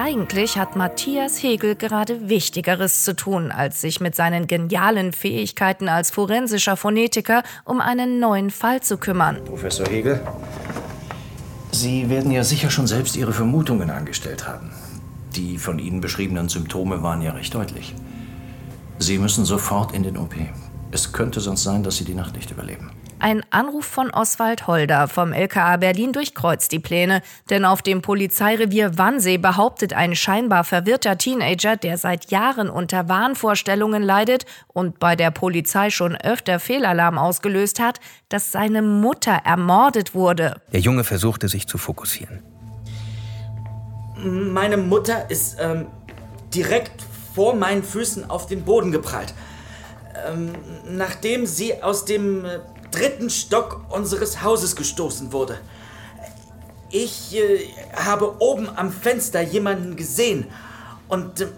eigentlich hat Matthias Hegel gerade Wichtigeres zu tun, als sich mit seinen genialen Fähigkeiten als forensischer Phonetiker um einen neuen Fall zu kümmern. Professor Hegel, Sie werden ja sicher schon selbst Ihre Vermutungen angestellt haben. Die von Ihnen beschriebenen Symptome waren ja recht deutlich. Sie müssen sofort in den OP. Es könnte sonst sein, dass Sie die Nacht nicht überleben. Ein Anruf von Oswald Holder vom LKA Berlin durchkreuzt die Pläne, denn auf dem Polizeirevier Wannsee behauptet ein scheinbar verwirrter Teenager, der seit Jahren unter Wahnvorstellungen leidet und bei der Polizei schon öfter Fehlalarm ausgelöst hat, dass seine Mutter ermordet wurde. Der Junge versuchte sich zu fokussieren. Meine Mutter ist ähm, direkt vor meinen Füßen auf den Boden geprallt. Ähm, nachdem sie aus dem äh, dritten Stock unseres Hauses gestoßen wurde. Ich äh, habe oben am Fenster jemanden gesehen und äh,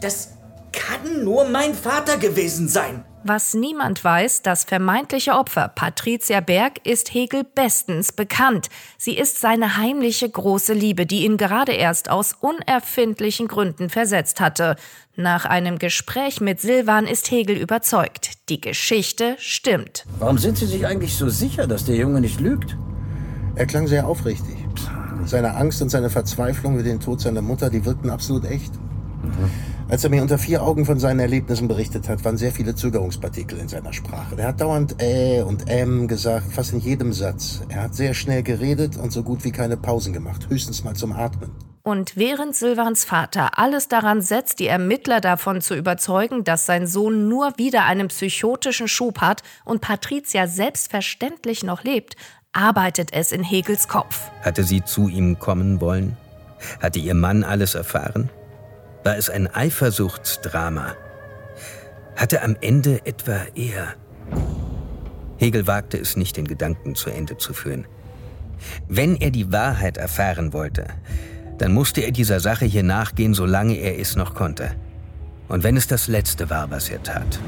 das kann nur mein Vater gewesen sein. Was niemand weiß, das vermeintliche Opfer, Patricia Berg, ist Hegel bestens bekannt. Sie ist seine heimliche große Liebe, die ihn gerade erst aus unerfindlichen Gründen versetzt hatte. Nach einem Gespräch mit Silvan ist Hegel überzeugt. Die Geschichte stimmt. Warum sind Sie sich eigentlich so sicher, dass der Junge nicht lügt? Er klang sehr aufrichtig. Seine Angst und seine Verzweiflung über den Tod seiner Mutter, die wirkten absolut echt. Mhm. Als er mir unter vier Augen von seinen Erlebnissen berichtet hat, waren sehr viele Zögerungspartikel in seiner Sprache. Er hat dauernd äh und ähm gesagt, fast in jedem Satz. Er hat sehr schnell geredet und so gut wie keine Pausen gemacht, höchstens mal zum Atmen. Und während Silvans Vater alles daran setzt, die Ermittler davon zu überzeugen, dass sein Sohn nur wieder einen psychotischen Schub hat und Patricia selbstverständlich noch lebt, arbeitet es in Hegels Kopf. Hatte sie zu ihm kommen wollen? Hatte ihr Mann alles erfahren? War es ein Eifersuchtsdrama? Hatte am Ende etwa er? Hegel wagte es nicht, den Gedanken zu Ende zu führen. Wenn er die Wahrheit erfahren wollte, dann musste er dieser Sache hier nachgehen, solange er es noch konnte. Und wenn es das Letzte war, was er tat.